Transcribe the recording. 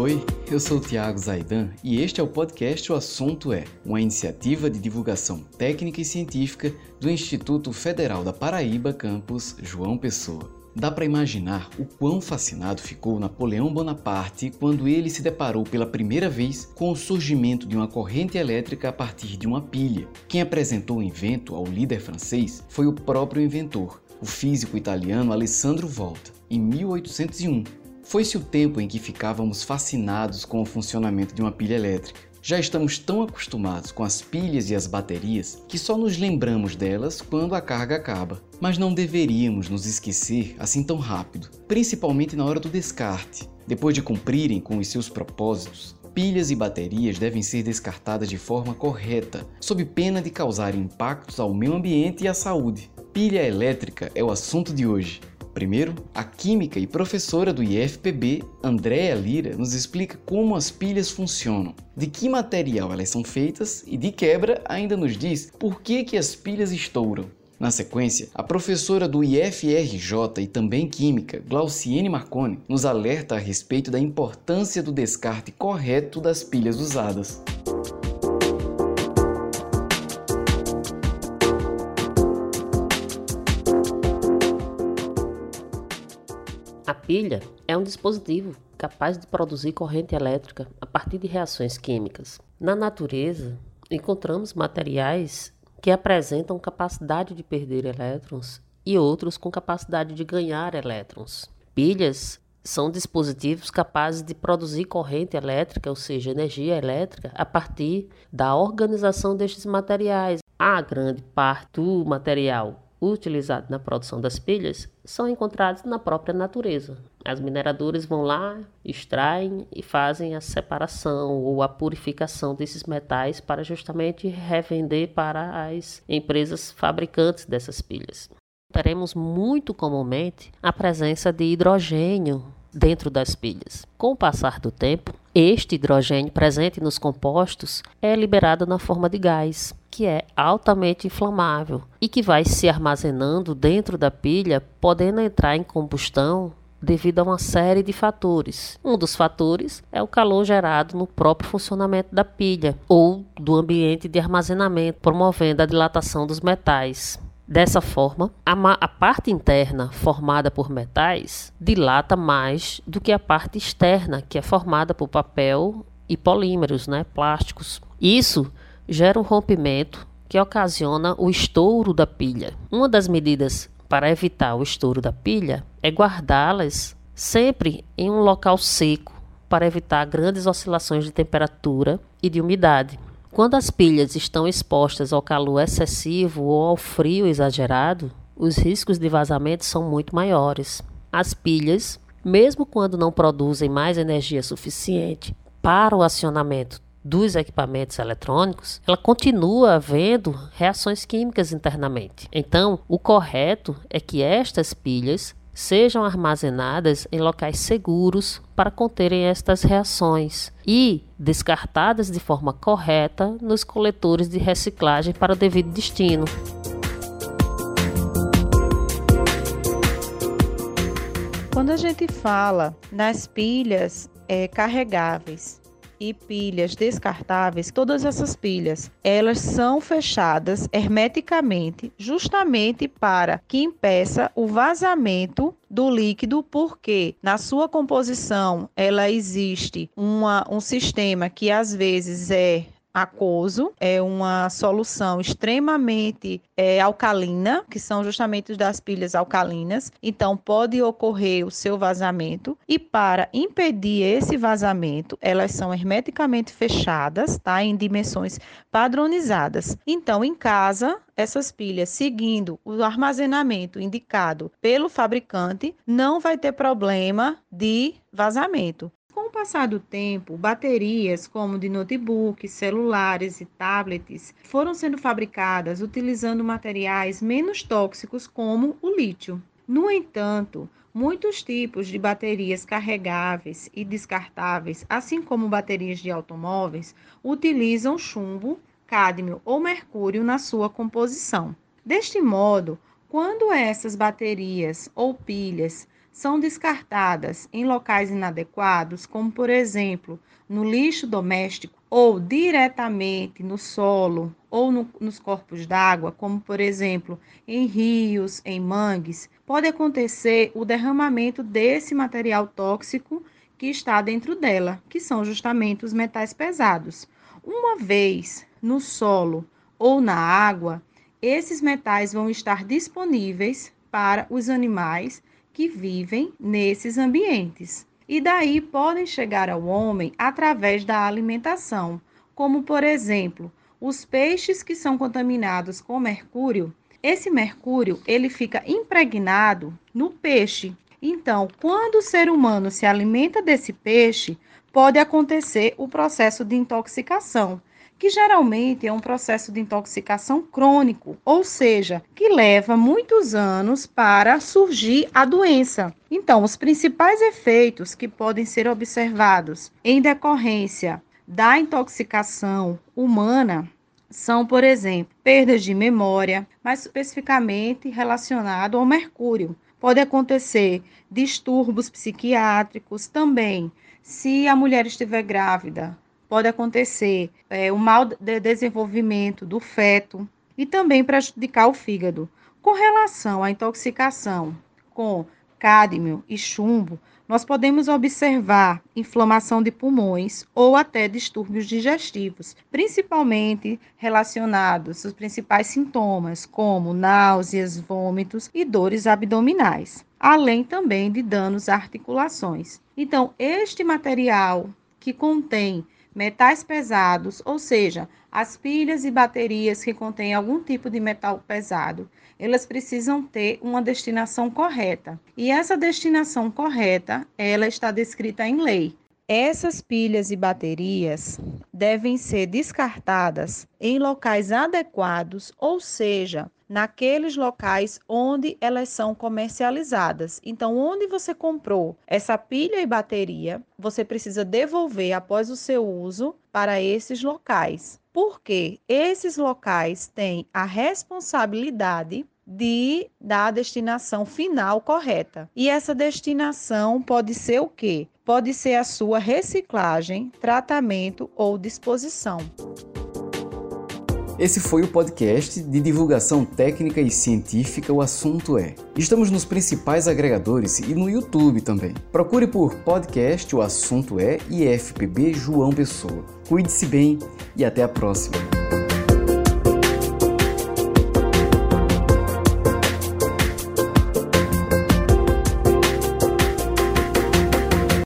Oi, eu sou o Tiago Zaidan e este é o podcast O Assunto É, uma iniciativa de divulgação técnica e científica do Instituto Federal da Paraíba, campus João Pessoa. Dá para imaginar o quão fascinado ficou Napoleão Bonaparte quando ele se deparou pela primeira vez com o surgimento de uma corrente elétrica a partir de uma pilha. Quem apresentou o invento ao líder francês foi o próprio inventor, o físico italiano Alessandro Volta, em 1801 foi-se o tempo em que ficávamos fascinados com o funcionamento de uma pilha elétrica. Já estamos tão acostumados com as pilhas e as baterias que só nos lembramos delas quando a carga acaba. Mas não deveríamos nos esquecer assim tão rápido, principalmente na hora do descarte. Depois de cumprirem com os seus propósitos, pilhas e baterias devem ser descartadas de forma correta, sob pena de causar impactos ao meio ambiente e à saúde. Pilha elétrica é o assunto de hoje. Primeiro, a química e professora do IFPB, Andréa Lira, nos explica como as pilhas funcionam, de que material elas são feitas e, de quebra, ainda nos diz por que, que as pilhas estouram. Na sequência, a professora do IFRJ e também química, Glauciene Marconi, nos alerta a respeito da importância do descarte correto das pilhas usadas. A pilha é um dispositivo capaz de produzir corrente elétrica a partir de reações químicas. Na natureza, encontramos materiais que apresentam capacidade de perder elétrons e outros com capacidade de ganhar elétrons. Pilhas são dispositivos capazes de produzir corrente elétrica, ou seja, energia elétrica, a partir da organização destes materiais. A grande parte do material utilizados na produção das pilhas são encontrados na própria natureza. As mineradoras vão lá, extraem e fazem a separação ou a purificação desses metais para justamente revender para as empresas fabricantes dessas pilhas. Teremos muito comumente a presença de hidrogênio dentro das pilhas. Com o passar do tempo, este hidrogênio presente nos compostos é liberado na forma de gás, que é altamente inflamável e que vai se armazenando dentro da pilha, podendo entrar em combustão devido a uma série de fatores. Um dos fatores é o calor gerado no próprio funcionamento da pilha ou do ambiente de armazenamento, promovendo a dilatação dos metais. Dessa forma, a, a, parte interna, formada por metais, dilata mais do que a parte externa, que é formada por papel e polímeros, né, plásticos. Isso gera um rompimento que ocasiona o estouro da pilha. Uma das medidas para evitar o estouro da pilha é guardá-las sempre em um local seco para evitar grandes oscilações de temperatura e de umidade. Quando as pilhas estão expostas ao calor excessivo ou ao frio exagerado, os riscos de vazamento são muito maiores. As pilhas, mesmo quando não produzem mais energia suficiente para o acionamento dos equipamentos eletrônicos, ela continua havendo reações químicas internamente. Então, o correto é que estas pilhas sejam armazenadas em locais seguros para conterem estas reações e descartadas de forma correta nos coletores de reciclagem para o devido destino. Quando a gente fala nas pilhas é, carregáveis e pilhas descartáveis, todas essas pilhas, elas são fechadas hermeticamente, justamente para que impeça o vazamento do líquido, porque na sua composição ela existe uma, um sistema que às vezes é aquoso, é uma solução extremamente é, alcalina, que são justamente das pilhas alcalinas, então pode ocorrer o seu vazamento e para impedir esse vazamento, elas são hermeticamente fechadas, tá, em dimensões padronizadas. Então, em casa, essas pilhas seguindo o armazenamento indicado pelo fabricante, não vai ter problema de vazamento. O passar do tempo, baterias como de notebooks, celulares e tablets foram sendo fabricadas utilizando materiais menos tóxicos como o lítio. No entanto, muitos tipos de baterias carregáveis e descartáveis, assim como baterias de automóveis, utilizam chumbo, cádmio ou mercúrio na sua composição. Deste modo, quando essas baterias ou pilhas são descartadas em locais inadequados, como por exemplo no lixo doméstico ou diretamente no solo ou no, nos corpos d'água, como por exemplo em rios, em mangues, pode acontecer o derramamento desse material tóxico que está dentro dela, que são justamente os metais pesados. Uma vez no solo ou na água, esses metais vão estar disponíveis para os animais que vivem nesses ambientes. E daí podem chegar ao homem através da alimentação, como por exemplo, os peixes que são contaminados com mercúrio. Esse mercúrio, ele fica impregnado no peixe. Então, quando o ser humano se alimenta desse peixe, pode acontecer o processo de intoxicação que geralmente é um processo de intoxicação crônico, ou seja, que leva muitos anos para surgir a doença. Então, os principais efeitos que podem ser observados em decorrência da intoxicação humana são, por exemplo, perdas de memória, mais especificamente relacionado ao mercúrio. Pode acontecer distúrbios psiquiátricos também, se a mulher estiver grávida, pode acontecer é, o mau de desenvolvimento do feto e também prejudicar o fígado. Com relação à intoxicação com cádmio e chumbo, nós podemos observar inflamação de pulmões ou até distúrbios digestivos, principalmente relacionados aos principais sintomas, como náuseas, vômitos e dores abdominais, além também de danos às articulações. Então, este material que contém metais pesados, ou seja, as pilhas e baterias que contêm algum tipo de metal pesado, elas precisam ter uma destinação correta. E essa destinação correta, ela está descrita em lei. Essas pilhas e baterias devem ser descartadas em locais adequados, ou seja, naqueles locais onde elas são comercializadas. Então, onde você comprou essa pilha e bateria, você precisa devolver após o seu uso para esses locais. Porque esses locais têm a responsabilidade de da destinação final correta. E essa destinação pode ser o quê? Pode ser a sua reciclagem, tratamento ou disposição. Esse foi o podcast de divulgação técnica e científica O Assunto É. Estamos nos principais agregadores e no YouTube também. Procure por podcast O Assunto É e FPB João Pessoa. Cuide-se bem e até a próxima.